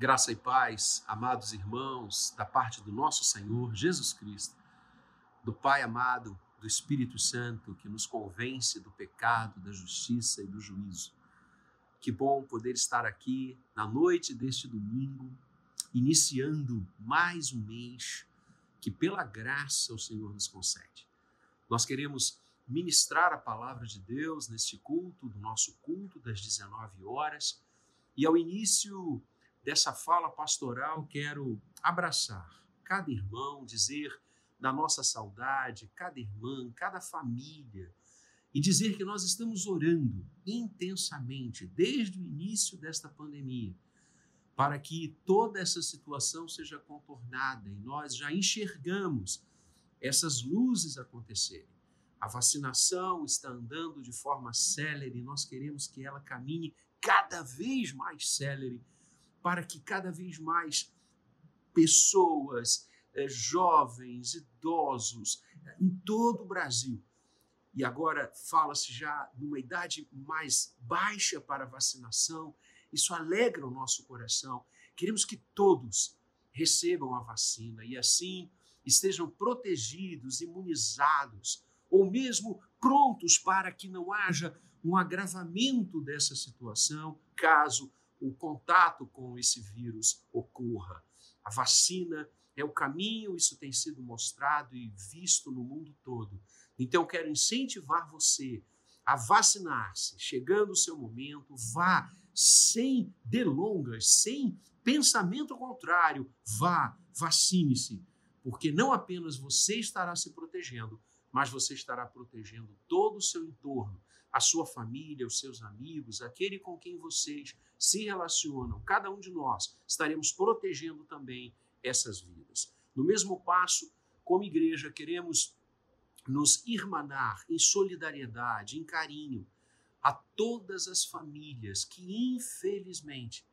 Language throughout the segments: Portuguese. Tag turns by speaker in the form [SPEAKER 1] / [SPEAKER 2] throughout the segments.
[SPEAKER 1] Graça e paz, amados irmãos, da parte do nosso Senhor Jesus Cristo, do Pai amado, do Espírito Santo que nos convence do pecado, da justiça e do juízo. Que bom poder estar aqui na noite deste domingo, iniciando mais um mês que, pela graça, o Senhor nos concede. Nós queremos ministrar a palavra de Deus neste culto, do nosso culto das 19 horas, e ao início dessa fala pastoral, quero abraçar cada irmão, dizer da nossa saudade, cada irmã, cada família, e dizer que nós estamos orando intensamente desde o início desta pandemia para que toda essa situação seja contornada e nós já enxergamos essas luzes acontecerem. A vacinação está andando de forma célere nós queremos que ela caminhe cada vez mais célere para que cada vez mais pessoas, eh, jovens, idosos, eh, em todo o Brasil, e agora fala-se já numa idade mais baixa para vacinação, isso alegra o nosso coração. Queremos que todos recebam a vacina e assim estejam protegidos, imunizados, ou mesmo prontos para que não haja um agravamento dessa situação, caso o contato com esse vírus ocorra. A vacina é o caminho, isso tem sido mostrado e visto no mundo todo. Então, quero incentivar você a vacinar-se. Chegando o seu momento, vá sem delongas, sem pensamento contrário. Vá, vacine-se, porque não apenas você estará se protegendo, mas você estará protegendo todo o seu entorno a sua família, os seus amigos, aquele com quem vocês se relacionam, cada um de nós estaremos protegendo também essas vidas. No mesmo passo, como igreja, queremos nos irmanar em solidariedade, em carinho a todas as famílias que, infelizmente,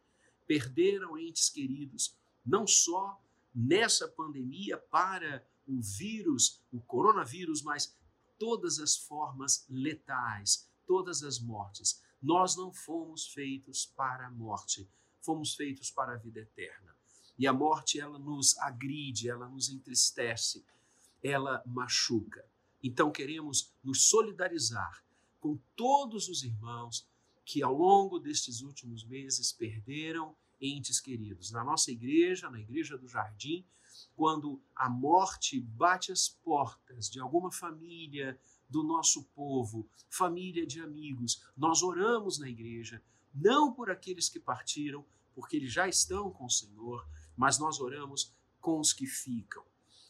[SPEAKER 1] perderam entes queridos, não só nessa pandemia para o vírus, o coronavírus, mas todas as formas letais, todas as mortes. Nós não fomos feitos para a morte, fomos feitos para a vida eterna. E a morte, ela nos agride, ela nos entristece, ela machuca. Então queremos nos solidarizar com todos os irmãos que ao longo destes últimos meses perderam entes queridos. Na nossa igreja, na igreja do Jardim, quando a morte bate as portas de alguma família do nosso povo, família de amigos, nós oramos na igreja, não por aqueles que partiram, porque eles já estão com o Senhor, mas nós oramos com os que ficam.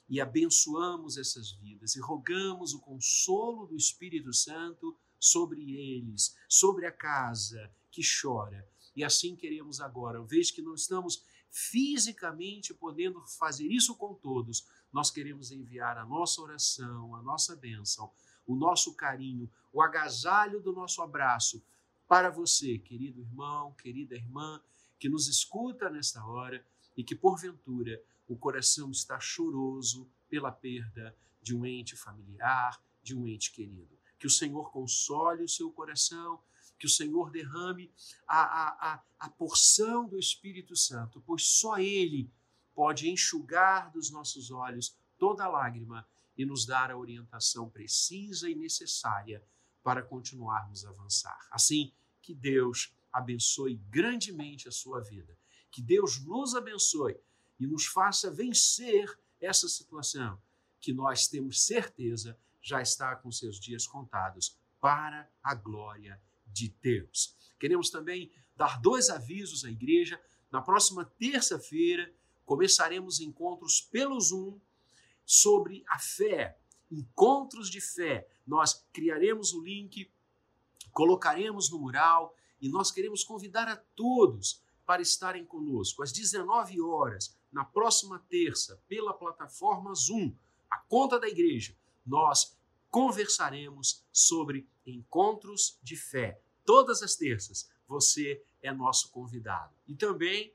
[SPEAKER 1] E abençoamos essas vidas e rogamos o consolo do Espírito Santo sobre eles, sobre a casa que chora. E assim queremos agora, uma vez que não estamos fisicamente podendo fazer isso com todos, nós queremos enviar a nossa oração, a nossa bênção, o nosso carinho, o agasalho do nosso abraço para você, querido irmão, querida irmã, que nos escuta nesta hora e que porventura o coração está choroso pela perda de um ente familiar, de um ente querido. Que o Senhor console o seu coração, que o Senhor derrame a, a, a, a porção do Espírito Santo, pois só Ele pode enxugar dos nossos olhos toda lágrima e nos dar a orientação precisa e necessária para continuarmos a avançar. Assim, que Deus abençoe grandemente a sua vida. Que Deus nos abençoe e nos faça vencer essa situação que nós temos certeza já está com seus dias contados para a glória de Deus. Queremos também dar dois avisos à igreja. Na próxima terça-feira começaremos encontros pelo Zoom sobre a fé, encontros de fé. Nós criaremos o link, colocaremos no mural e nós queremos convidar a todos para estarem conosco às 19 horas, na próxima terça, pela plataforma Zoom, a conta da igreja. Nós conversaremos sobre encontros de fé. Todas as terças, você é nosso convidado. E também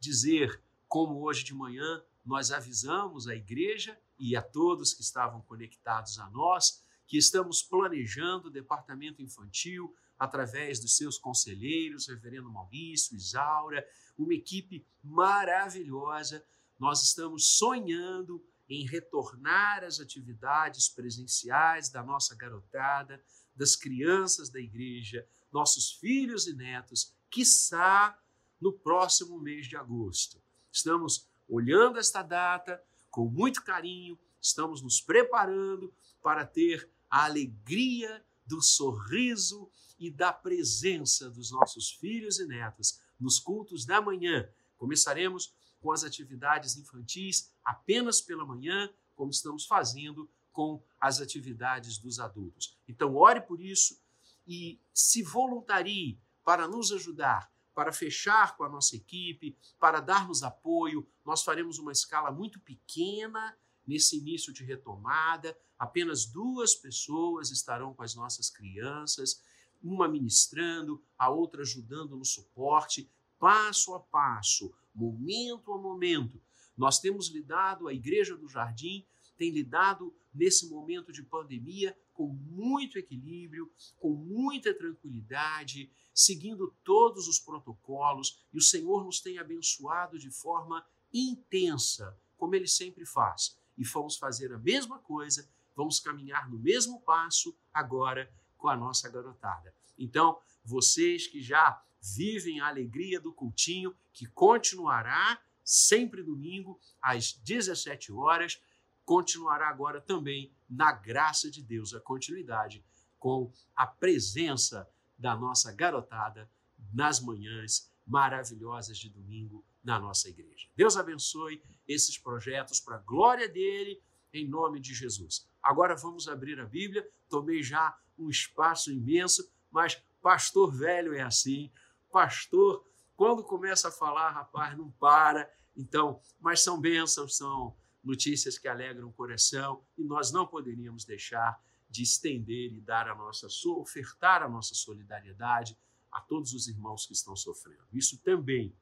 [SPEAKER 1] dizer, como hoje de manhã nós avisamos a igreja e a todos que estavam conectados a nós que estamos planejando o departamento infantil através dos seus conselheiros, Reverendo Maurício, Isaura, uma equipe maravilhosa. Nós estamos sonhando em retornar às atividades presenciais da nossa garotada, das crianças da igreja, nossos filhos e netos, quiçá no próximo mês de agosto. Estamos olhando esta data com muito carinho, estamos nos preparando para ter a alegria do sorriso e da presença dos nossos filhos e netos nos cultos da manhã. Começaremos com as atividades infantis apenas pela manhã, como estamos fazendo com as atividades dos adultos. Então, ore por isso e se voluntarie para nos ajudar, para fechar com a nossa equipe, para darmos apoio. Nós faremos uma escala muito pequena nesse início de retomada. Apenas duas pessoas estarão com as nossas crianças, uma ministrando, a outra ajudando no suporte, passo a passo, momento a momento. Nós temos lidado, a Igreja do Jardim tem lidado nesse momento de pandemia com muito equilíbrio, com muita tranquilidade, seguindo todos os protocolos, e o Senhor nos tem abençoado de forma intensa, como ele sempre faz. E vamos fazer a mesma coisa, vamos caminhar no mesmo passo agora com a nossa garotada. Então, vocês que já vivem a alegria do cultinho, que continuará sempre domingo às 17 horas, continuará agora também na graça de Deus a continuidade com a presença da nossa garotada nas manhãs maravilhosas de domingo na nossa igreja. Deus abençoe esses projetos para a glória dele, em nome de Jesus. Agora vamos abrir a Bíblia. Tomei já um espaço imenso, mas pastor velho é assim. Pastor, quando começa a falar, rapaz, não para. Então, mas são bênçãos, são notícias que alegram o coração e nós não poderíamos deixar de estender e dar a nossa ofertar a nossa solidariedade a todos os irmãos que estão sofrendo. Isso também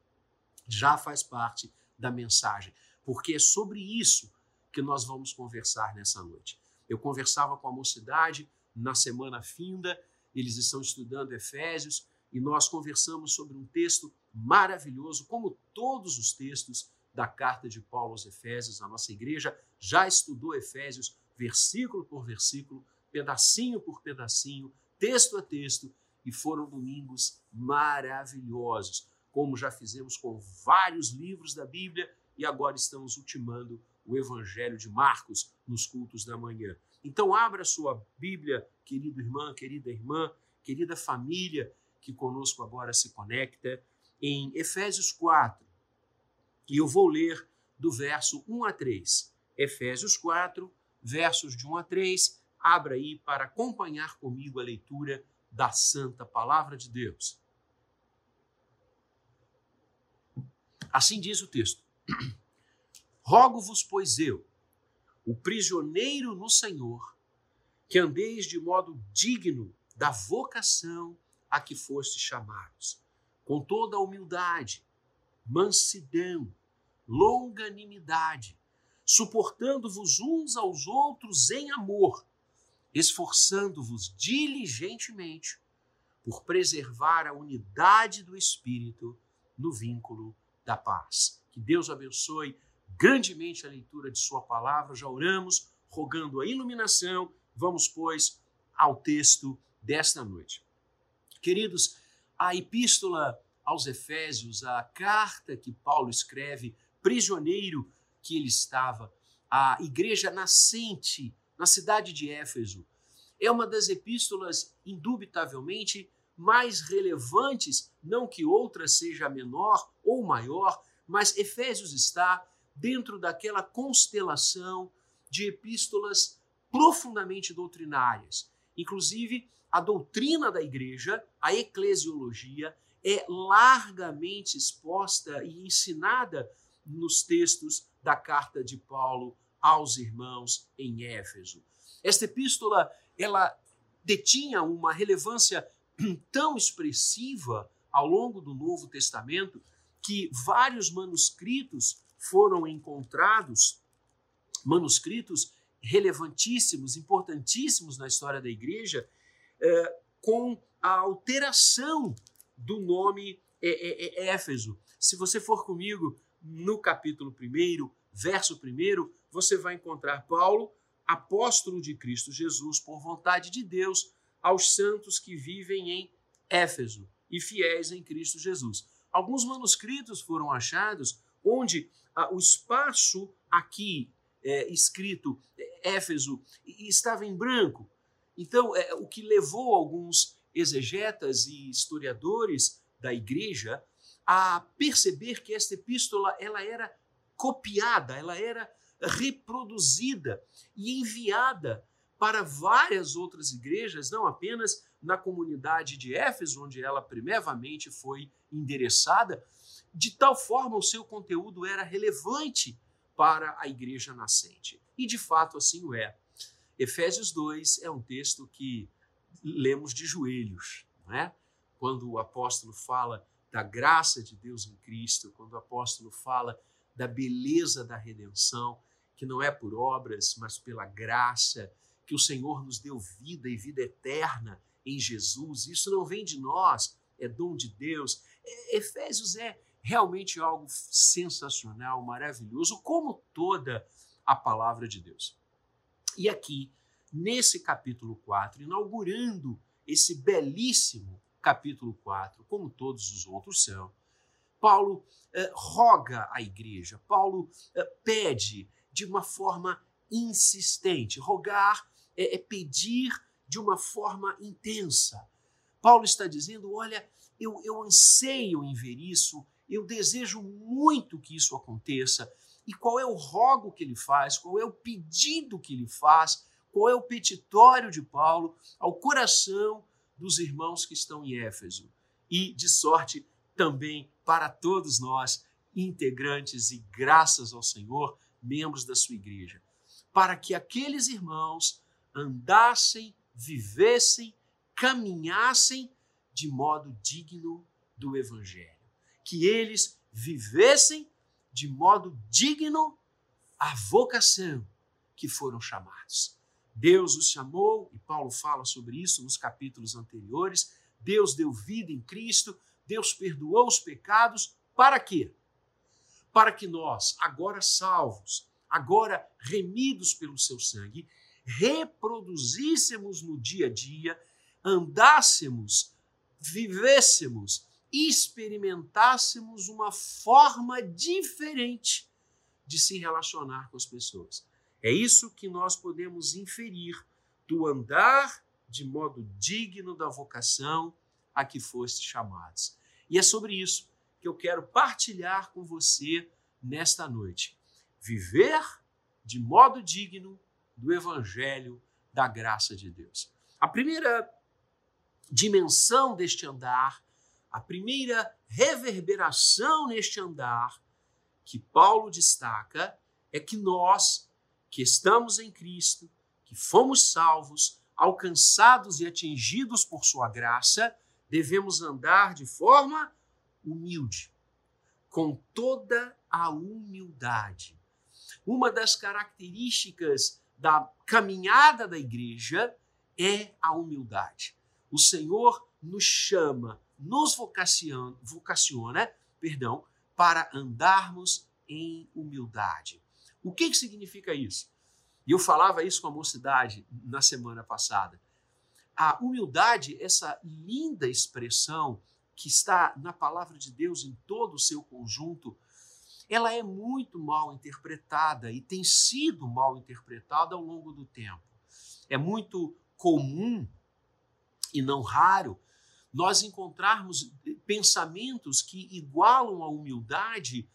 [SPEAKER 1] já faz parte da mensagem, porque é sobre isso que nós vamos conversar nessa noite. Eu conversava com a mocidade na semana finda, eles estão estudando Efésios e nós conversamos sobre um texto maravilhoso, como todos os textos da carta de Paulo aos Efésios. A nossa igreja já estudou Efésios versículo por versículo pedacinho por pedacinho, texto a texto, e foram domingos maravilhosos, como já fizemos com vários livros da Bíblia e agora estamos ultimando o Evangelho de Marcos nos cultos da manhã. Então, abra sua Bíblia, querido irmão, querida irmã, querida família que conosco agora se conecta, em Efésios 4. E eu vou ler do verso 1 a 3. Efésios 4, versos de 1 a 3 Abra aí para acompanhar comigo a leitura da Santa Palavra de Deus. Assim diz o texto: Rogo-vos, pois eu, o prisioneiro no Senhor, que andeis de modo digno da vocação a que fostes chamados, com toda a humildade, mansidão, longanimidade, suportando-vos uns aos outros em amor, esforçando-vos diligentemente por preservar a unidade do Espírito no vínculo da paz. Que Deus abençoe grandemente a leitura de Sua palavra. Já oramos, rogando a iluminação. Vamos, pois, ao texto desta noite. Queridos, a epístola aos Efésios, a carta que Paulo escreve, prisioneiro que ele estava, a igreja nascente na cidade de Éfeso. É uma das epístolas, indubitavelmente, mais relevantes, não que outra seja menor ou maior, mas Efésios está dentro daquela constelação de epístolas profundamente doutrinárias. Inclusive, a doutrina da igreja, a eclesiologia, é largamente exposta e ensinada nos textos da carta de Paulo aos irmãos em Éfeso. Esta epístola, ela detinha uma relevância tão expressiva ao longo do Novo Testamento que vários manuscritos foram encontrados, manuscritos relevantíssimos, importantíssimos na história da igreja, eh, com a alteração do nome é, é, é Éfeso. Se você for comigo no capítulo 1, verso 1, você vai encontrar Paulo, apóstolo de Cristo Jesus, por vontade de Deus, aos santos que vivem em Éfeso e fiéis em Cristo Jesus. Alguns manuscritos foram achados onde ah, o espaço aqui é, escrito é, Éfeso estava em branco. Então, é, o que levou alguns exegetas e historiadores da igreja a perceber que esta epístola ela era copiada, ela era reproduzida e enviada para várias outras igrejas, não apenas na comunidade de Éfeso, onde ela primevamente foi endereçada, de tal forma o seu conteúdo era relevante para a igreja nascente. E de fato assim o é. Efésios 2 é um texto que lemos de joelhos, não é? Quando o apóstolo fala da graça de Deus em Cristo, quando o apóstolo fala da beleza da redenção, que não é por obras, mas pela graça, que o Senhor nos deu vida e vida eterna em Jesus. Isso não vem de nós, é dom de Deus. Efésios é realmente algo sensacional, maravilhoso, como toda a palavra de Deus. E aqui, nesse capítulo 4, inaugurando esse belíssimo capítulo 4, como todos os outros são, Paulo eh, roga à igreja, Paulo eh, pede de uma forma insistente. Rogar é, é pedir de uma forma intensa. Paulo está dizendo: olha, eu, eu anseio em ver isso, eu desejo muito que isso aconteça. E qual é o rogo que ele faz? Qual é o pedido que ele faz? Qual é o petitório de Paulo ao coração dos irmãos que estão em Éfeso? E, de sorte, também para todos nós, integrantes e graças ao Senhor, membros da sua igreja, para que aqueles irmãos andassem, vivessem, caminhassem de modo digno do Evangelho. Que eles vivessem de modo digno a vocação que foram chamados. Deus os chamou, e Paulo fala sobre isso nos capítulos anteriores. Deus deu vida em Cristo, Deus perdoou os pecados, para quê? Para que nós, agora salvos, agora remidos pelo seu sangue, reproduzíssemos no dia a dia, andássemos, vivêssemos, experimentássemos uma forma diferente de se relacionar com as pessoas. É isso que nós podemos inferir do andar de modo digno da vocação a que foste chamados. E é sobre isso que eu quero partilhar com você nesta noite. Viver de modo digno do evangelho da graça de Deus. A primeira dimensão deste andar, a primeira reverberação neste andar que Paulo destaca é que nós, que estamos em Cristo, que fomos salvos, alcançados e atingidos por Sua graça, devemos andar de forma humilde, com toda a humildade. Uma das características da caminhada da igreja é a humildade. O Senhor nos chama, nos vocaciona, vocaciona perdão, para andarmos em humildade. O que, que significa isso? E eu falava isso com a mocidade na semana passada. A humildade, essa linda expressão que está na palavra de Deus em todo o seu conjunto, ela é muito mal interpretada e tem sido mal interpretada ao longo do tempo. É muito comum e não raro nós encontrarmos pensamentos que igualam a humildade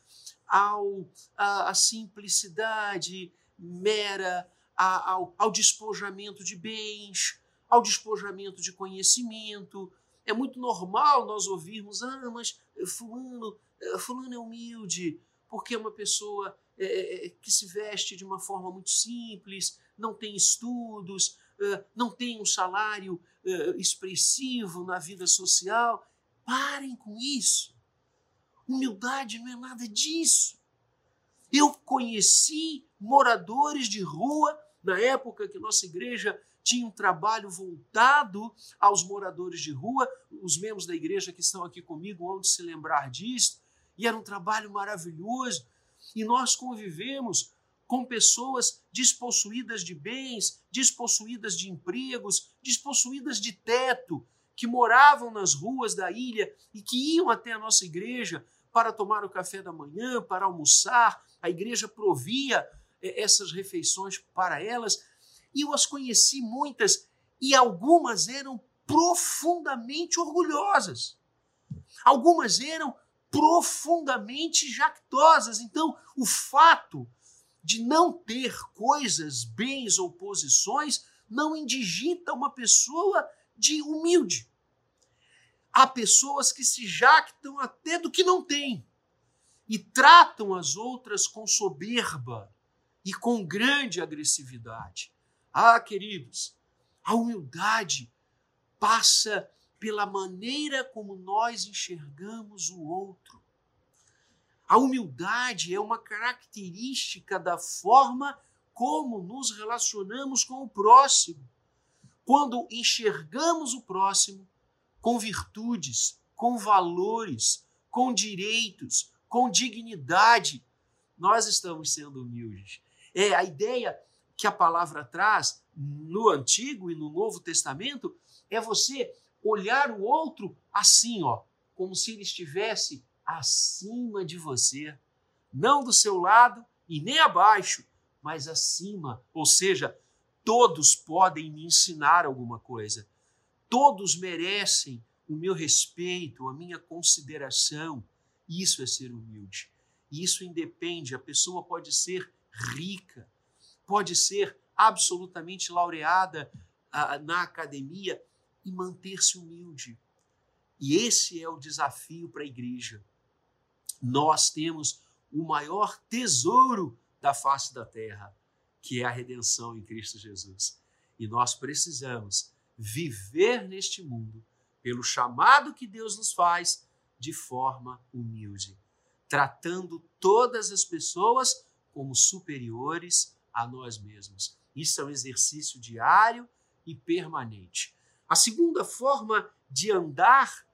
[SPEAKER 1] ao, a, a simplicidade mera, a, ao, ao despojamento de bens, ao despojamento de conhecimento. É muito normal nós ouvirmos, ah, mas fulano, fulano é humilde, porque é uma pessoa é, é, é, que se veste de uma forma muito simples, não tem estudos, não tem um salário expressivo na vida social. Parem com isso. Humildade não é nada disso. Eu conheci moradores de rua na época que nossa igreja tinha um trabalho voltado aos moradores de rua, os membros da igreja que estão aqui comigo vão se lembrar disso, e era um trabalho maravilhoso. E nós convivemos com pessoas despossuídas de bens, despossuídas de empregos, despossuídas de teto, que moravam nas ruas da ilha e que iam até a nossa igreja para tomar o café da manhã, para almoçar. A igreja provia eh, essas refeições para elas e eu as conheci muitas e algumas eram profundamente orgulhosas. Algumas eram profundamente jactosas. Então, o fato de não ter coisas, bens ou posições não indigita uma pessoa de humilde. Há pessoas que se jactam até do que não têm e tratam as outras com soberba e com grande agressividade. Ah, queridos, a humildade passa pela maneira como nós enxergamos o outro. A humildade é uma característica da forma como nos relacionamos com o próximo. Quando enxergamos o próximo com virtudes, com valores, com direitos, com dignidade, nós estamos sendo humildes. É a ideia que a palavra traz no Antigo e no Novo Testamento é você olhar o outro assim, ó, como se ele estivesse acima de você, não do seu lado e nem abaixo, mas acima, ou seja, todos podem me ensinar alguma coisa. Todos merecem o meu respeito, a minha consideração. Isso é ser humilde. Isso independe, a pessoa pode ser rica, pode ser absolutamente laureada ah, na academia e manter-se humilde. E esse é o desafio para a igreja. Nós temos o maior tesouro da face da terra, que é a redenção em Cristo Jesus. E nós precisamos viver neste mundo pelo chamado que Deus nos faz de forma humilde, tratando todas as pessoas como superiores a nós mesmos. Isso é um exercício diário e permanente. A segunda forma de andar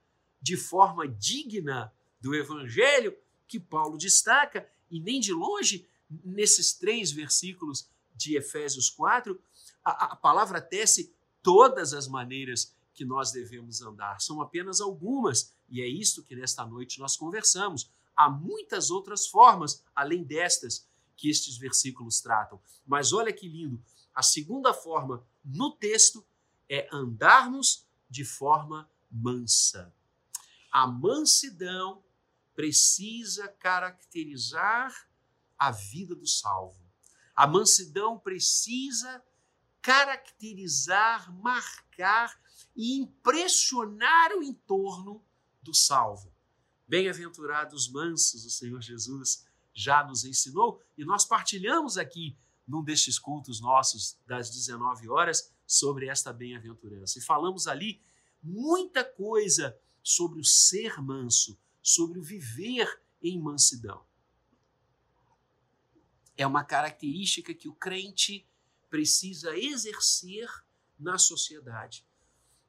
[SPEAKER 1] de forma digna do Evangelho que Paulo destaca, e nem de longe, nesses três versículos de Efésios 4, a, a palavra tece todas as maneiras que nós devemos andar. São apenas algumas, e é isto que nesta noite nós conversamos. Há muitas outras formas, além destas, que estes versículos tratam. Mas olha que lindo, a segunda forma no texto é andarmos de forma mansa. A mansidão precisa caracterizar a vida do salvo. A mansidão precisa caracterizar, marcar e impressionar o entorno do salvo. Bem-aventurados mansos, o Senhor Jesus já nos ensinou e nós partilhamos aqui num destes cultos nossos das 19 horas sobre esta bem-aventurança. E falamos ali muita coisa sobre o ser manso, sobre o viver em mansidão. É uma característica que o crente precisa exercer na sociedade.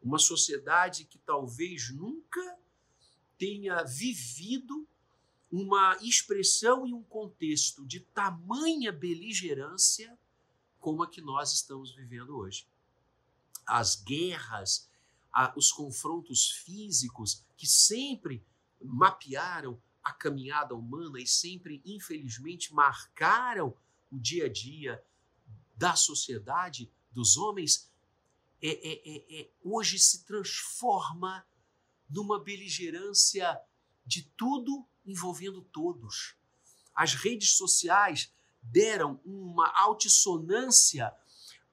[SPEAKER 1] Uma sociedade que talvez nunca tenha vivido uma expressão e um contexto de tamanha beligerância como a que nós estamos vivendo hoje. As guerras, os confrontos físicos que sempre mapearam a caminhada humana e sempre, infelizmente, marcaram o dia a dia da sociedade, dos homens, é, é, é, é hoje se transforma numa beligerância de tudo envolvendo todos. As redes sociais deram uma altissonância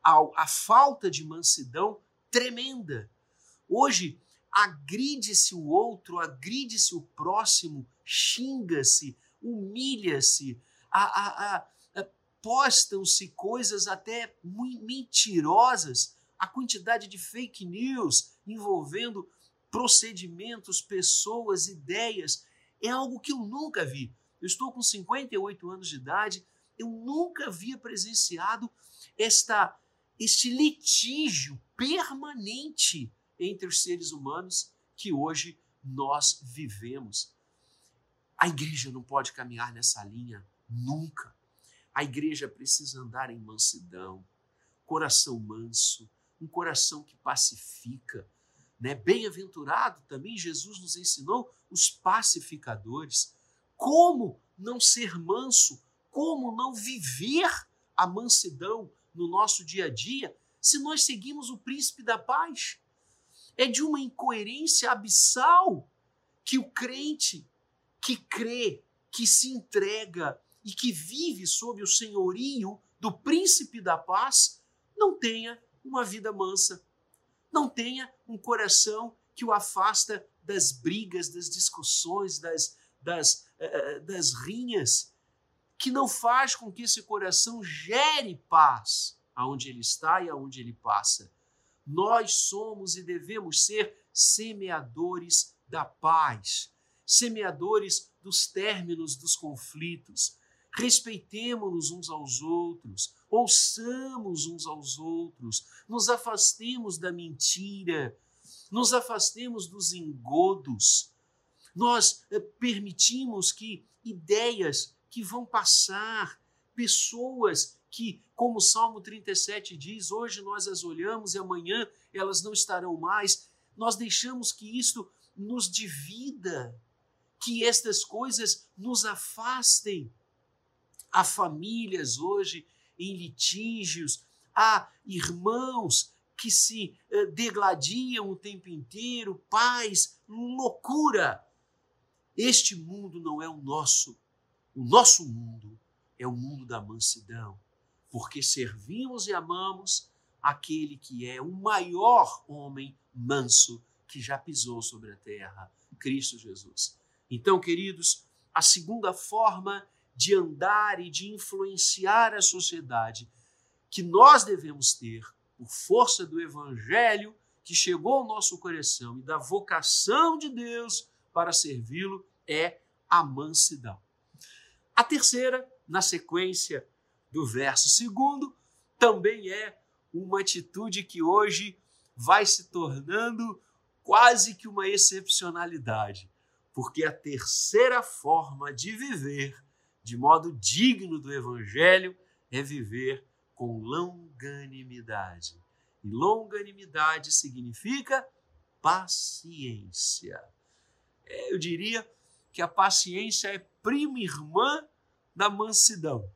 [SPEAKER 1] ao, à falta de mansidão tremenda. Hoje, agride-se o outro, agride-se o próximo, xinga-se, humilha-se, postam-se coisas até mentirosas, a quantidade de fake news envolvendo procedimentos, pessoas, ideias é algo que eu nunca vi. Eu estou com 58 anos de idade, eu nunca havia presenciado esta este litígio permanente entre os seres humanos que hoje nós vivemos. A igreja não pode caminhar nessa linha nunca. A igreja precisa andar em mansidão, coração manso, um coração que pacifica. Né? Bem-aventurado também Jesus nos ensinou os pacificadores. Como não ser manso? Como não viver a mansidão no nosso dia a dia se nós seguimos o príncipe da paz? É de uma incoerência abissal que o crente que crê, que se entrega e que vive sob o senhorio do príncipe da paz não tenha uma vida mansa, não tenha um coração que o afasta das brigas, das discussões, das, das, uh, das rinhas, que não faz com que esse coração gere paz aonde ele está e aonde ele passa. Nós somos e devemos ser semeadores da paz, semeadores dos términos dos conflitos. Respeitemos-nos uns aos outros, ouçamos uns aos outros, nos afastemos da mentira, nos afastemos dos engodos. Nós eh, permitimos que ideias que vão passar, pessoas que, como o Salmo 37 diz, hoje nós as olhamos e amanhã elas não estarão mais, nós deixamos que isto nos divida, que estas coisas nos afastem. Há famílias hoje em litígios, há irmãos que se eh, degladiam o tempo inteiro, pais, loucura. Este mundo não é o nosso. O nosso mundo é o mundo da mansidão, porque servimos e amamos aquele que é o maior homem manso que já pisou sobre a terra, Cristo Jesus. Então, queridos, a segunda forma de andar e de influenciar a sociedade que nós devemos ter, por força do Evangelho que chegou ao nosso coração e da vocação de Deus para servi-lo, é a mansidão. A terceira, na sequência do verso segundo, também é uma atitude que hoje vai se tornando quase que uma excepcionalidade, porque a terceira forma de viver de modo digno do Evangelho é viver com longanimidade. E longanimidade significa paciência. É, eu diria que a paciência é prima irmã da mansidão.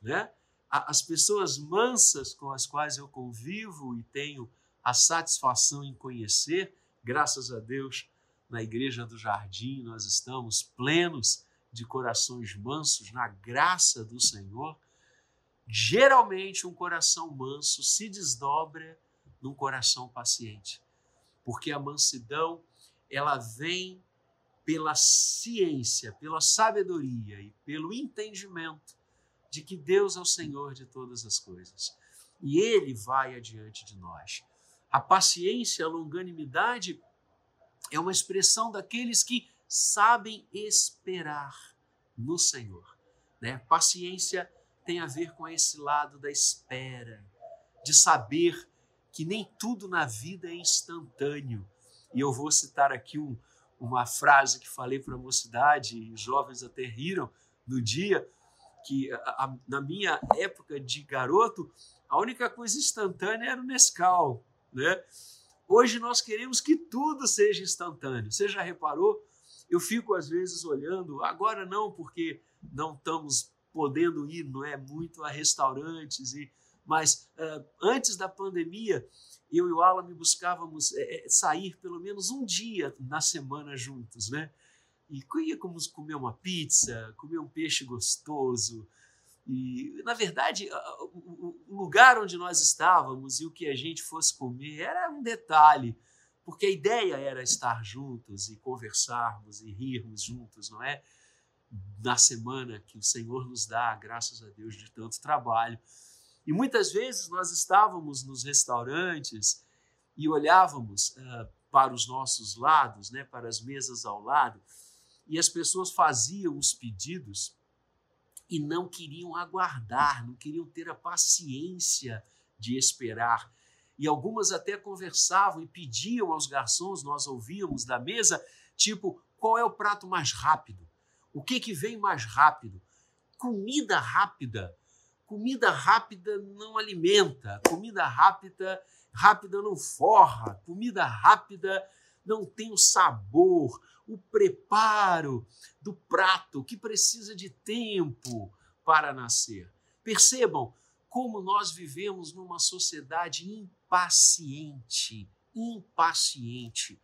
[SPEAKER 1] Né? As pessoas mansas com as quais eu convivo e tenho a satisfação em conhecer, graças a Deus, na Igreja do Jardim, nós estamos plenos de corações mansos na graça do Senhor. Geralmente, um coração manso se desdobra num coração paciente, porque a mansidão ela vem pela ciência, pela sabedoria e pelo entendimento de que Deus é o Senhor de todas as coisas e Ele vai adiante de nós. A paciência, a longanimidade é uma expressão daqueles que sabem esperar no Senhor. Né? Paciência tem a ver com esse lado da espera, de saber que nem tudo na vida é instantâneo. E eu vou citar aqui um, uma frase que falei para a mocidade, e os jovens até riram no dia, que a, a, na minha época de garoto, a única coisa instantânea era o Nescau. Né? Hoje nós queremos que tudo seja instantâneo. Você já reparou? Eu fico às vezes olhando, agora não, porque não estamos podendo ir, não é muito a restaurantes e mas uh, antes da pandemia eu e o Alan buscávamos é, sair pelo menos um dia na semana juntos, né? E íamos comer uma pizza, comer um peixe gostoso. E, na verdade, o lugar onde nós estávamos e o que a gente fosse comer era um detalhe porque a ideia era estar juntos e conversarmos e rirmos juntos, não é? Na semana que o Senhor nos dá, graças a Deus, de tanto trabalho. E muitas vezes nós estávamos nos restaurantes e olhávamos uh, para os nossos lados, né, para as mesas ao lado, e as pessoas faziam os pedidos e não queriam aguardar, não queriam ter a paciência de esperar. E algumas até conversavam e pediam aos garçons, nós ouvíamos da mesa, tipo, qual é o prato mais rápido? O que que vem mais rápido? Comida rápida. Comida rápida não alimenta, comida rápida rápida não forra, comida rápida não tem o sabor, o preparo do prato que precisa de tempo para nascer. Percebam como nós vivemos numa sociedade impaciente, impaciente.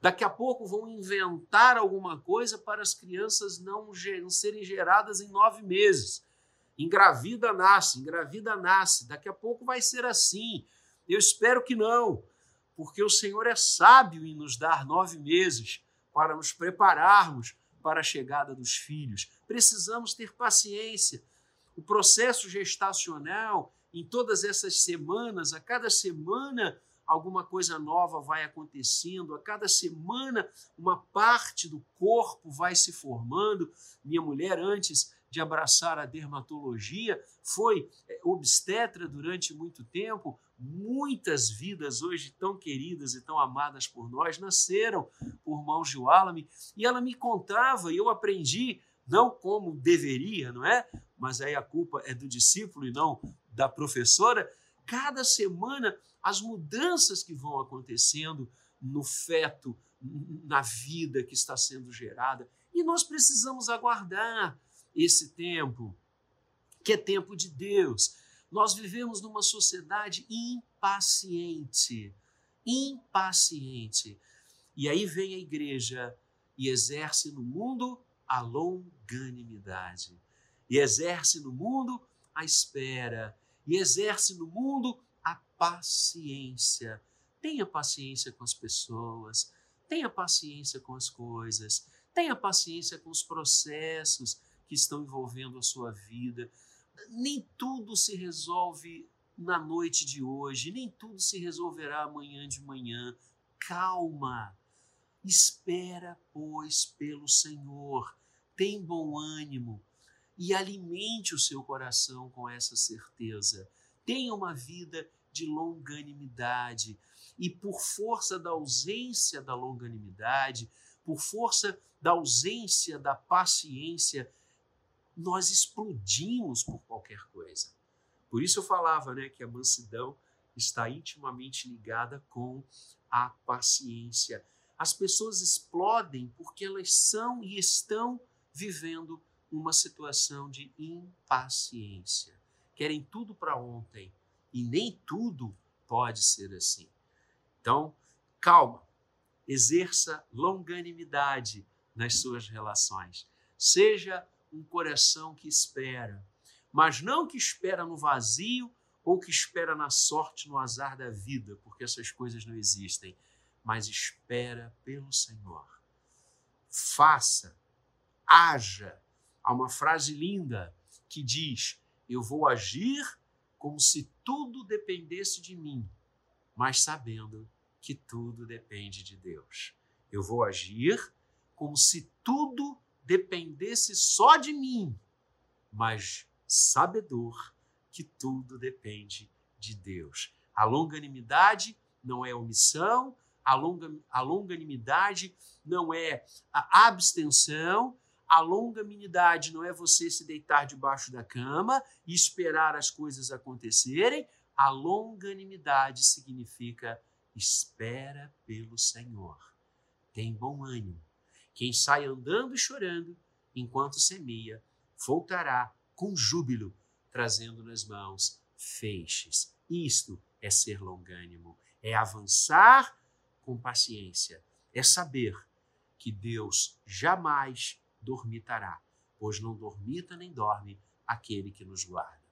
[SPEAKER 1] Daqui a pouco vão inventar alguma coisa para as crianças não serem geradas em nove meses. Engravida, nasce, engravida, nasce. Daqui a pouco vai ser assim. Eu espero que não, porque o Senhor é sábio em nos dar nove meses para nos prepararmos para a chegada dos filhos. Precisamos ter paciência. O processo gestacional, em todas essas semanas, a cada semana, alguma coisa nova vai acontecendo, a cada semana uma parte do corpo vai se formando. Minha mulher, antes de abraçar a dermatologia, foi eh, obstetra durante muito tempo. Muitas vidas hoje tão queridas e tão amadas por nós nasceram por mãos de Walame e ela me contava e eu aprendi não como deveria, não é? Mas aí a culpa é do discípulo e não da professora. Cada semana as mudanças que vão acontecendo no feto, na vida que está sendo gerada. E nós precisamos aguardar esse tempo, que é tempo de Deus. Nós vivemos numa sociedade impaciente, impaciente. E aí vem a igreja e exerce no mundo a longanimidade, e exerce no mundo a espera, e exerce no mundo a paciência. Tenha paciência com as pessoas, tenha paciência com as coisas, tenha paciência com os processos que estão envolvendo a sua vida. Nem tudo se resolve na noite de hoje, nem tudo se resolverá amanhã de manhã. Calma. Espera, pois, pelo Senhor. Tem bom ânimo e alimente o seu coração com essa certeza. Tenha uma vida de longanimidade. E por força da ausência da longanimidade, por força da ausência da paciência, nós explodimos por qualquer coisa. Por isso eu falava né, que a mansidão está intimamente ligada com a paciência. As pessoas explodem porque elas são e estão vivendo uma situação de impaciência. Querem tudo para ontem e nem tudo pode ser assim. Então, calma, exerça longanimidade nas suas relações. Seja um coração que espera, mas não que espera no vazio ou que espera na sorte, no azar da vida, porque essas coisas não existem, mas espera pelo Senhor. Faça, haja. Há uma frase linda que diz: Eu vou agir como se tudo dependesse de mim, mas sabendo que tudo depende de Deus. Eu vou agir como se tudo dependesse só de mim, mas sabedor que tudo depende de Deus. A longanimidade não é omissão, a, longa, a longanimidade não é a abstenção, a longanimidade não é você se deitar debaixo da cama e esperar as coisas acontecerem. A longanimidade significa espera pelo Senhor. Tem bom ânimo quem sai andando e chorando enquanto semeia, voltará com júbilo, trazendo nas mãos feixes. Isto é ser longânimo, é avançar com paciência, é saber que Deus jamais dormitará, pois não dormita nem dorme aquele que nos guarda.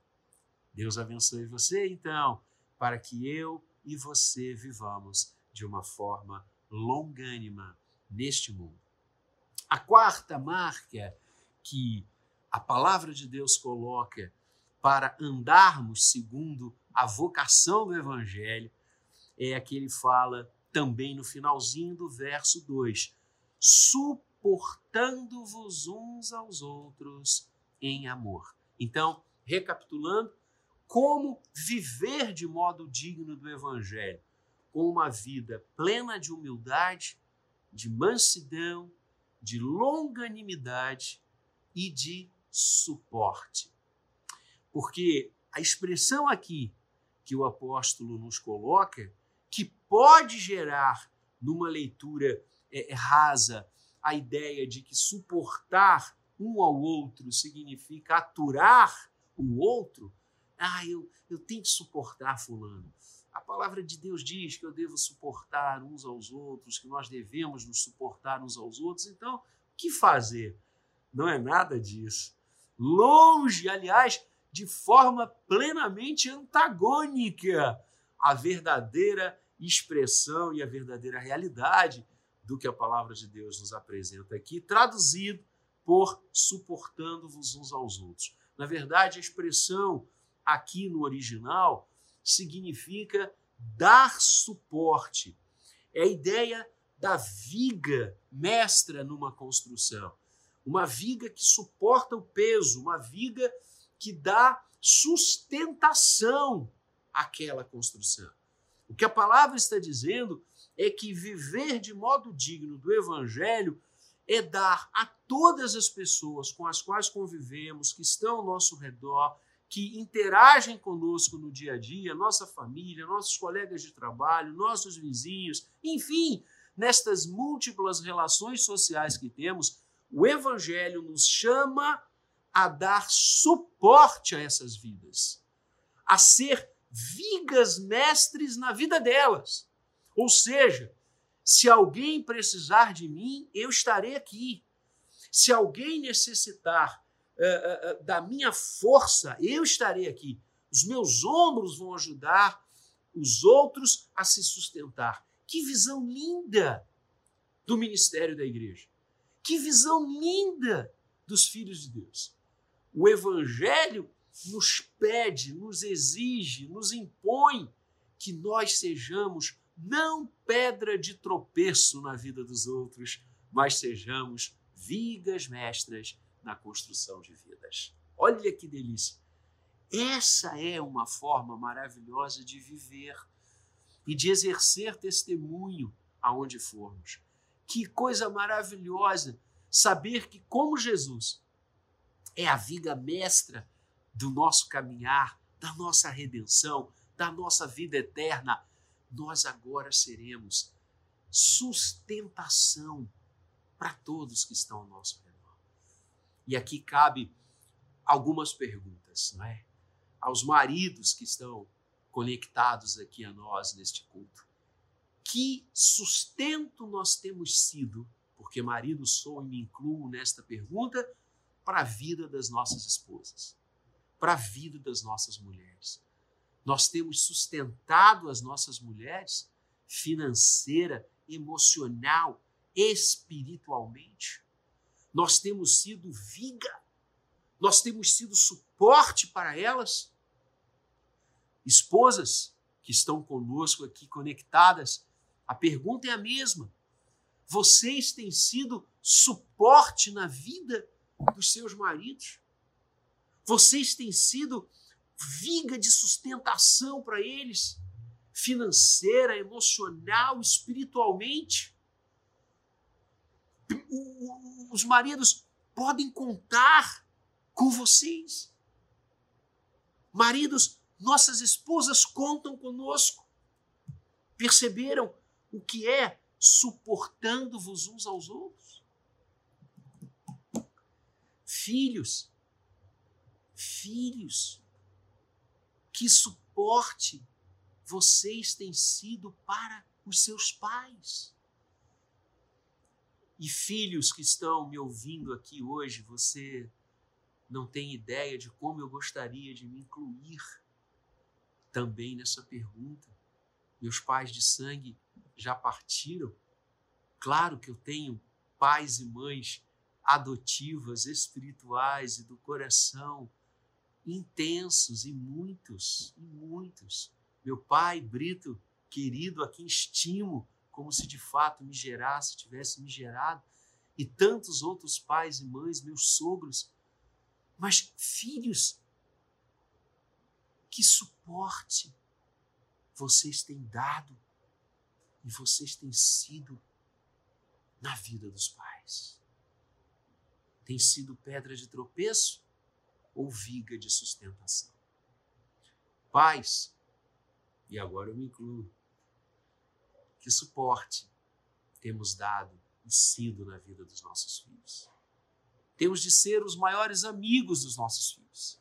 [SPEAKER 1] Deus abençoe você, então, para que eu e você vivamos de uma forma longânima neste mundo. A quarta marca que a palavra de Deus coloca para andarmos segundo a vocação do Evangelho é a que ele fala também no finalzinho do verso 2: suportando-vos uns aos outros em amor. Então, recapitulando, como viver de modo digno do Evangelho, com uma vida plena de humildade, de mansidão, de longanimidade e de suporte. Porque a expressão aqui que o apóstolo nos coloca, que pode gerar numa leitura é, rasa a ideia de que suportar um ao outro significa aturar o outro, ah, eu, eu tenho que suportar Fulano. A palavra de Deus diz que eu devo suportar uns aos outros, que nós devemos nos suportar uns aos outros. Então, o que fazer? Não é nada disso. Longe, aliás, de forma plenamente antagônica à verdadeira expressão e à verdadeira realidade do que a palavra de Deus nos apresenta aqui, traduzido por suportando-vos uns aos outros. Na verdade, a expressão aqui no original significa dar suporte. É a ideia da viga mestra numa construção. Uma viga que suporta o peso, uma viga que dá sustentação àquela construção. O que a palavra está dizendo é que viver de modo digno do evangelho é dar a todas as pessoas com as quais convivemos, que estão ao nosso redor, que interagem conosco no dia a dia, nossa família, nossos colegas de trabalho, nossos vizinhos, enfim, nestas múltiplas relações sociais que temos, o Evangelho nos chama a dar suporte a essas vidas, a ser vigas mestres na vida delas. Ou seja, se alguém precisar de mim, eu estarei aqui. Se alguém necessitar uh, uh, da minha força, eu estarei aqui. Os meus ombros vão ajudar os outros a se sustentar. Que visão linda do ministério da igreja. Que visão linda dos filhos de Deus. O evangelho nos pede, nos exige, nos impõe que nós sejamos não pedra de tropeço na vida dos outros, mas sejamos vigas mestras na construção de vidas. Olha que delícia! Essa é uma forma maravilhosa de viver e de exercer testemunho aonde formos. Que coisa maravilhosa saber que, como Jesus é a viga mestra do nosso caminhar, da nossa redenção, da nossa vida eterna, nós agora seremos sustentação para todos que estão ao nosso redor. E aqui cabe algumas perguntas, não é? Aos maridos que estão conectados aqui a nós neste culto. Que sustento nós temos sido, porque marido sou e me incluo nesta pergunta, para a vida das nossas esposas, para a vida das nossas mulheres. Nós temos sustentado as nossas mulheres financeira, emocional, espiritualmente nós temos sido viga, nós temos sido suporte para elas. Esposas que estão conosco aqui conectadas, a pergunta é a mesma. Vocês têm sido suporte na vida dos seus maridos? Vocês têm sido viga de sustentação para eles, financeira, emocional, espiritualmente? os maridos podem contar com vocês. Maridos, nossas esposas contam conosco. Perceberam o que é suportando-vos uns aos outros? Filhos, filhos, que suporte vocês têm sido para os seus pais. E filhos que estão me ouvindo aqui hoje, você não tem ideia de como eu gostaria de me incluir também nessa pergunta. Meus pais de sangue já partiram? Claro que eu tenho pais e mães adotivas, espirituais e do coração intensos e muitos, e muitos. Meu pai, Brito, querido, a quem estimo como se de fato me gerasse, tivesse me gerado, e tantos outros pais e mães, meus sogros, mas filhos Que suporte vocês têm dado e vocês têm sido na vida dos pais? Tem sido pedra de tropeço ou viga de sustentação? Pais, e agora eu me incluo, que suporte temos dado e sido na vida dos nossos filhos? Temos de ser os maiores amigos dos nossos filhos.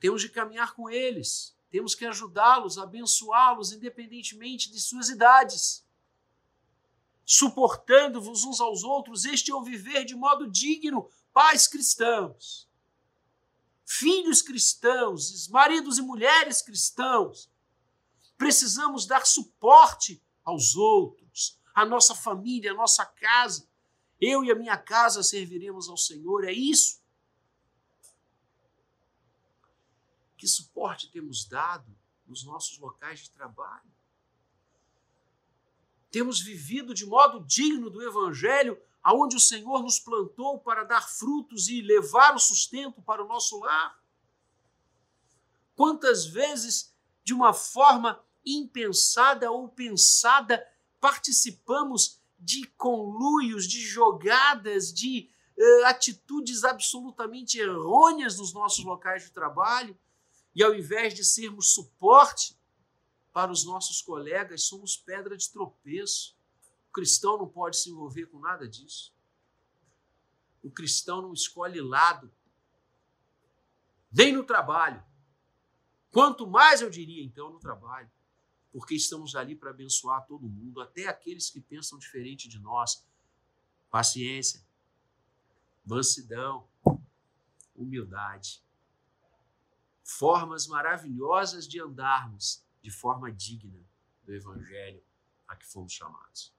[SPEAKER 1] Temos de caminhar com eles, temos que ajudá-los, abençoá-los, independentemente de suas idades. Suportando-vos uns aos outros, este é o viver de modo digno, pais cristãos, filhos cristãos, maridos e mulheres cristãos. Precisamos dar suporte aos outros, à nossa família, à nossa casa. Eu e a minha casa serviremos ao Senhor, é isso Que suporte temos dado nos nossos locais de trabalho? Temos vivido de modo digno do Evangelho, aonde o Senhor nos plantou para dar frutos e levar o sustento para o nosso lar? Quantas vezes, de uma forma impensada ou pensada, participamos de conluios, de jogadas, de uh, atitudes absolutamente errôneas nos nossos locais de trabalho? E ao invés de sermos suporte para os nossos colegas, somos pedra de tropeço. Cristão não pode se envolver com nada disso. O cristão não escolhe lado, nem no trabalho. Quanto mais eu diria, então, no trabalho, porque estamos ali para abençoar todo mundo, até aqueles que pensam diferente de nós. Paciência, mansidão, humildade formas maravilhosas de andarmos de forma digna do Evangelho a que fomos chamados.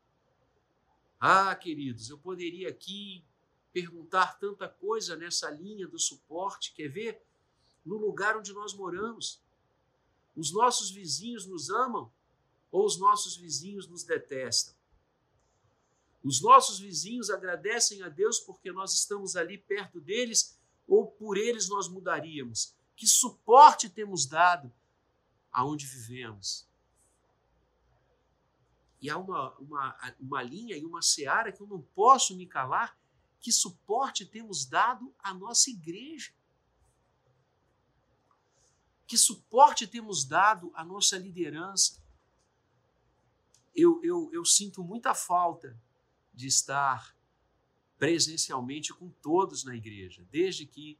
[SPEAKER 1] Ah, queridos, eu poderia aqui perguntar tanta coisa nessa linha do suporte, quer ver? No lugar onde nós moramos. Os nossos vizinhos nos amam ou os nossos vizinhos nos detestam? Os nossos vizinhos agradecem a Deus porque nós estamos ali perto deles ou por eles nós mudaríamos? Que suporte temos dado aonde vivemos? E há uma, uma, uma linha e uma seara que eu não posso me calar. Que suporte temos dado à nossa igreja? Que suporte temos dado à nossa liderança? Eu, eu, eu sinto muita falta de estar presencialmente com todos na igreja, desde que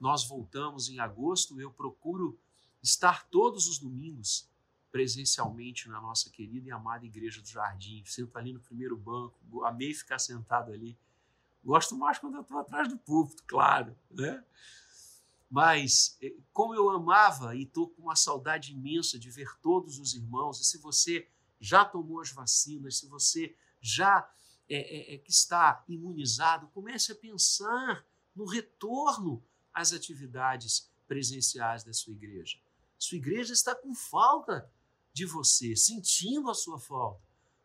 [SPEAKER 1] nós voltamos em agosto. Eu procuro estar todos os domingos presencialmente na nossa querida e amada Igreja do Jardim. Sento ali no primeiro banco, amei ficar sentado ali. Gosto mais quando eu estou atrás do púlpito, claro, né? Mas eh, como eu amava e estou com uma saudade imensa de ver todos os irmãos, e se você já tomou as vacinas, se você já é, é, que está imunizado, comece a pensar no retorno as atividades presenciais da sua igreja. Sua igreja está com falta de você, sentindo a sua falta.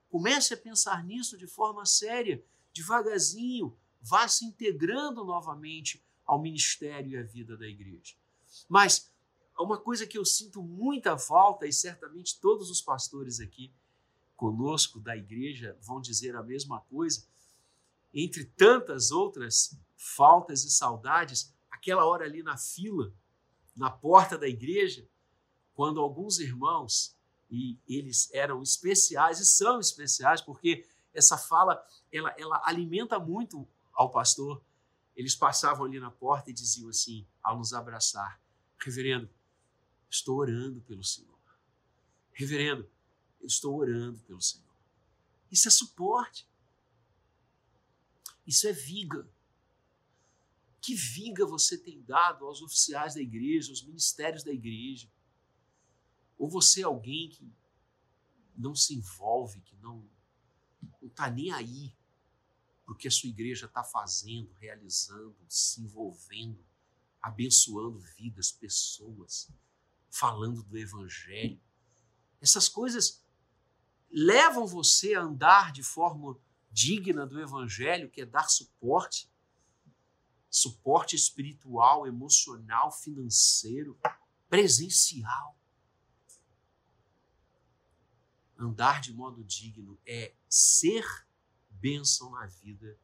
[SPEAKER 1] Comece a pensar nisso de forma séria, devagarzinho, vá se integrando novamente ao ministério e à vida da igreja. Mas uma coisa que eu sinto muita falta, e certamente todos os pastores aqui conosco da igreja vão dizer a mesma coisa, entre tantas outras faltas e saudades, aquela hora ali na fila, na porta da igreja, quando alguns irmãos, e eles eram especiais e são especiais, porque essa fala ela, ela alimenta muito ao pastor. Eles passavam ali na porta e diziam assim, ao nos abraçar: Reverendo, estou orando pelo Senhor. Reverendo, eu estou orando pelo Senhor. Isso é suporte. Isso é viga. Que viga você tem dado aos oficiais da igreja, aos ministérios da igreja? Ou você é alguém que não se envolve, que não está nem aí para o que a sua igreja está fazendo, realizando, se envolvendo, abençoando vidas, pessoas, falando do evangelho. Essas coisas levam você a andar de forma digna do evangelho, que é dar suporte suporte espiritual, emocional, financeiro. presencial. Andar de modo digno é ser bênção na vida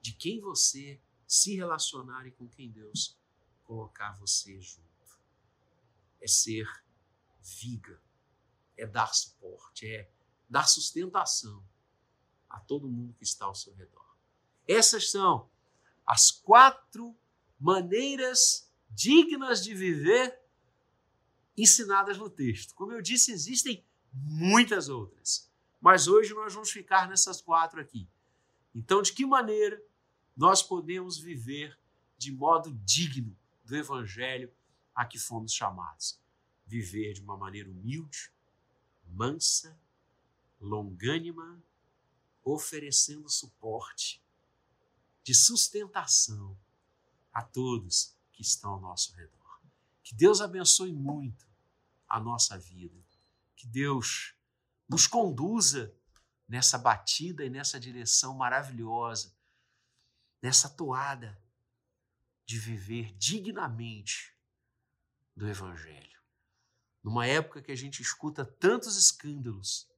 [SPEAKER 1] de quem você se relacionar e com quem Deus colocar você junto. É ser viga, é dar suporte, é dar sustentação a todo mundo que está ao seu redor. Essas são as quatro maneiras dignas de viver ensinadas no texto. Como eu disse, existem muitas outras, mas hoje nós vamos ficar nessas quatro aqui. Então, de que maneira nós podemos viver de modo digno do evangelho a que fomos chamados? Viver de uma maneira humilde, mansa, longânima, oferecendo suporte de sustentação a todos que estão ao nosso redor. Que Deus abençoe muito a nossa vida. Que Deus nos conduza nessa batida e nessa direção maravilhosa, nessa toada de viver dignamente do Evangelho. Numa época que a gente escuta tantos escândalos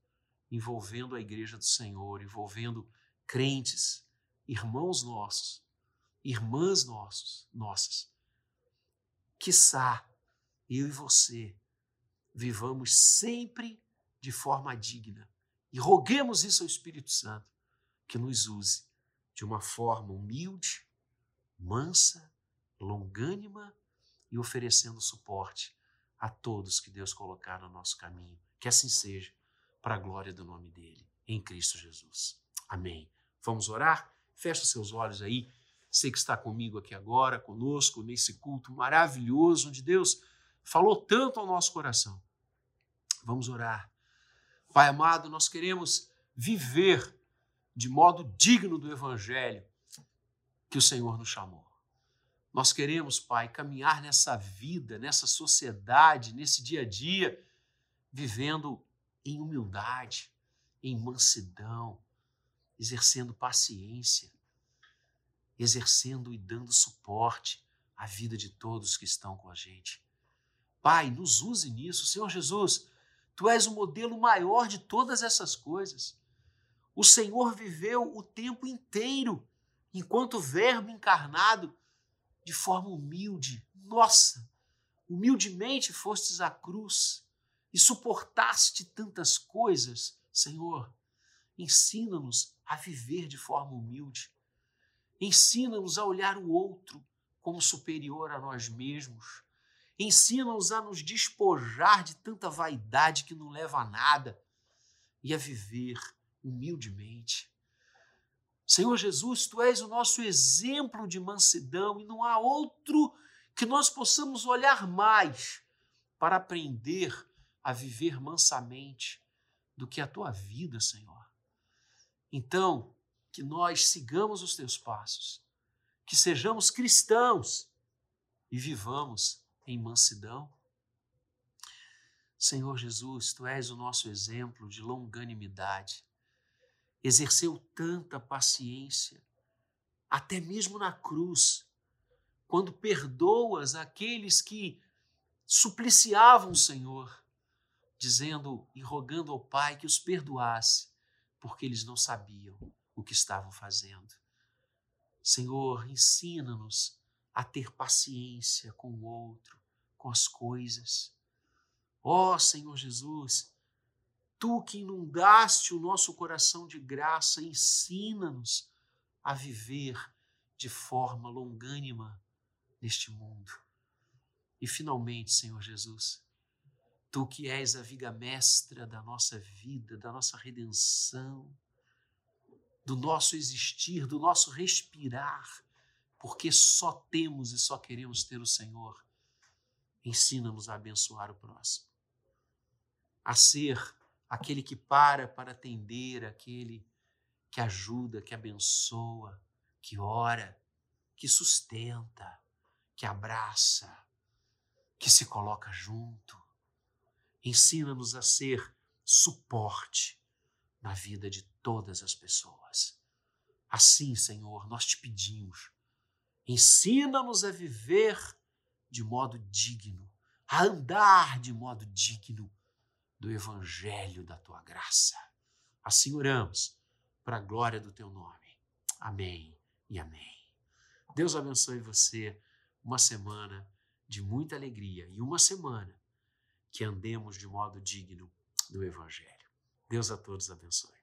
[SPEAKER 1] envolvendo a igreja do Senhor, envolvendo crentes irmãos nossos, irmãs nossos, nossas, quiçá eu e você vivamos sempre de forma digna e roguemos isso ao Espírito Santo, que nos use de uma forma humilde, mansa, longânima e oferecendo suporte a todos que Deus colocar no nosso caminho. Que assim seja, para a glória do nome dele, em Cristo Jesus. Amém. Vamos orar? Fecha seus olhos aí. Sei que está comigo aqui agora, conosco, nesse culto maravilhoso, onde Deus falou tanto ao nosso coração. Vamos orar. Pai amado, nós queremos viver de modo digno do Evangelho que o Senhor nos chamou. Nós queremos, Pai, caminhar nessa vida, nessa sociedade, nesse dia a dia, vivendo em humildade, em mansidão, exercendo paciência, exercendo e dando suporte à vida de todos que estão com a gente. Pai, nos use nisso. Senhor Jesus, tu és o modelo maior de todas essas coisas. O Senhor viveu o tempo inteiro, enquanto Verbo encarnado, de forma humilde. Nossa, humildemente fostes à cruz e suportaste tantas coisas, Senhor. Ensina-nos a viver de forma humilde. Ensina-nos a olhar o outro como superior a nós mesmos. Ensina-nos a nos despojar de tanta vaidade que não leva a nada e a viver humildemente. Senhor Jesus, tu és o nosso exemplo de mansidão e não há outro que nós possamos olhar mais para aprender a viver mansamente do que a tua vida, Senhor. Então, que nós sigamos os teus passos, que sejamos cristãos e vivamos em mansidão. Senhor Jesus, tu és o nosso exemplo de longanimidade. Exerceu tanta paciência, até mesmo na cruz, quando perdoas aqueles que supliciavam o Senhor, dizendo e rogando ao Pai que os perdoasse porque eles não sabiam o que estavam fazendo. Senhor, ensina-nos a ter paciência com o outro, com as coisas. Ó oh, Senhor Jesus, tu que inundaste o nosso coração de graça, ensina-nos a viver de forma longânima neste mundo. E finalmente, Senhor Jesus, Tu que és a viga mestra da nossa vida, da nossa redenção, do nosso existir, do nosso respirar, porque só temos e só queremos ter o Senhor. Ensina-nos a abençoar o próximo, a ser aquele que para para atender, aquele que ajuda, que abençoa, que ora, que sustenta, que abraça, que se coloca junto Ensina-nos a ser suporte na vida de todas as pessoas. Assim, Senhor, nós te pedimos, ensina-nos a viver de modo digno, a andar de modo digno do evangelho da tua graça. Assim oramos, para a glória do teu nome. Amém e amém. Deus abençoe você. Uma semana de muita alegria e uma semana que andemos de modo digno do Evangelho. Deus a todos abençoe.